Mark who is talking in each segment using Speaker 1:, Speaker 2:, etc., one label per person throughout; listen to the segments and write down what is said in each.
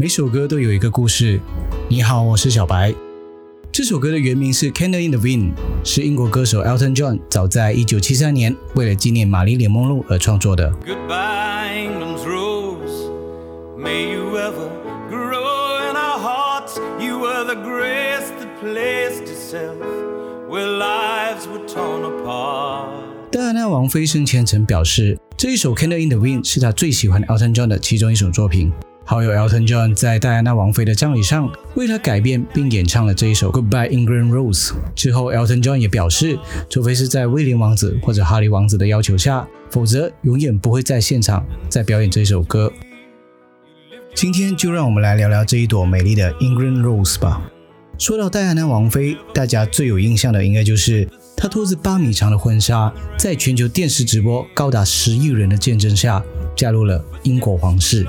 Speaker 1: 每首歌都有一个故事。你好，我是小白。这首歌的原名是《Candle in the Wind》，是英国歌手 Elton John 早在1973年为了纪念玛丽莲梦露而创作的。
Speaker 2: Goodbye, England's rose. May you ever grow in our hearts. You were the grace that placed itself where lives were torn apart.
Speaker 1: 戴安娜王妃生前曾表示，这一首《Candle in the Wind》是她最喜欢 Elton John 的其中一首作品。好友 Elton John 在戴安娜王妃的葬礼上为她改编并演唱了这一首《Goodbye England Rose》。之后，Elton John 也表示，除非是在威廉王子或者哈利王子的要求下，否则永远不会在现场再表演这首歌。今天就让我们来聊聊这一朵美丽的 England Rose 吧。说到戴安娜王妃，大家最有印象的应该就是。她拖着八米长的婚纱，在全球电视直播高达十亿人的见证下，加入了英国皇室。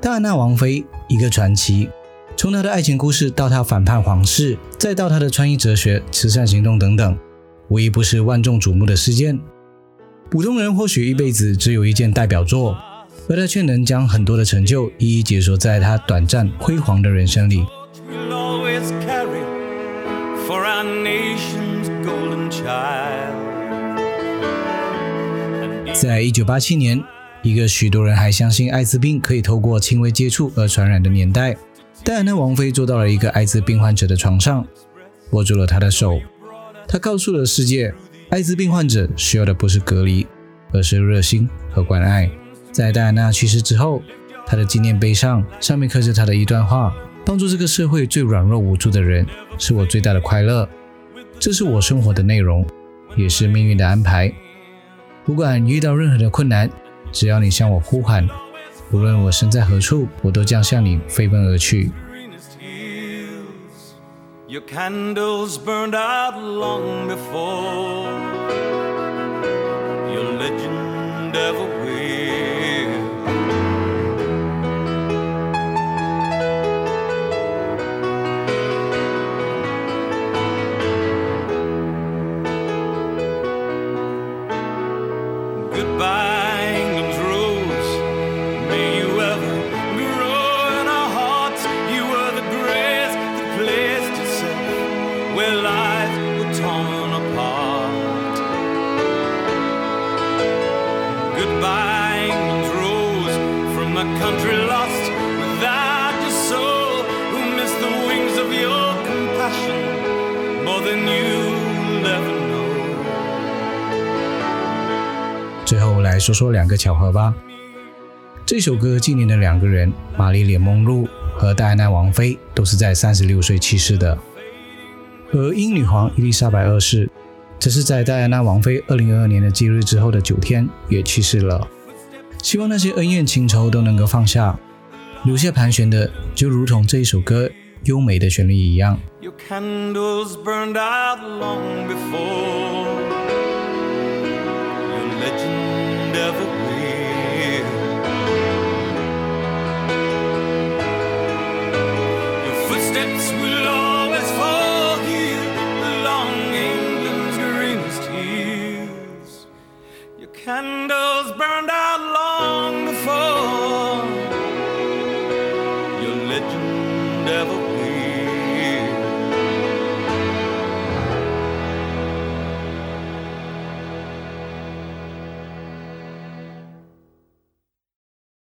Speaker 1: 戴安娜王妃，一个传奇。从她的爱情故事到她反叛皇室，再到她的穿衣哲学、慈善行动等等，无一不是万众瞩目的事件。普通人或许一辈子只有一件代表作，而他却能将很多的成就一一解锁在他短暂辉煌的人生里。
Speaker 2: For our nation's golden child
Speaker 1: 在一九八七年，一个许多人还相信艾滋病可以透过轻微接触而传染的年代。戴安娜王妃坐到了一个艾滋病患者的床上，握住了他的手。她告诉了世界，艾滋病患者需要的不是隔离，而是热心和关爱。在戴安娜去世之后，她的纪念碑上上面刻着她的一段话：“帮助这个社会最软弱无助的人，是我最大的快乐。这是我生活的内容，也是命运的安排。不管遇到任何的困难，只要你向我呼喊。”无论我身在何处，我都将向你飞奔而去
Speaker 2: your candles burned out long before your legendary。Goodbye, England's rose. May you ever grow in our hearts. You were the grace where lives were torn apart. Goodbye, England's rose. From a country lost.
Speaker 1: 最后来说说两个巧合吧。这首歌纪念的两个人，玛丽莲·梦露和戴安娜王妃，都是在三十六岁去世的。而英女皇伊丽莎白二世，则是在戴安娜王妃二零二二年的忌日之后的九天也去世了。希望那些恩怨情仇都能够放下，留下盘旋的，就如同这一首歌优美的旋律一样。
Speaker 2: Your never will. Your footsteps will always fall here along England's greenest hills. Your candles burned out long before your legend never.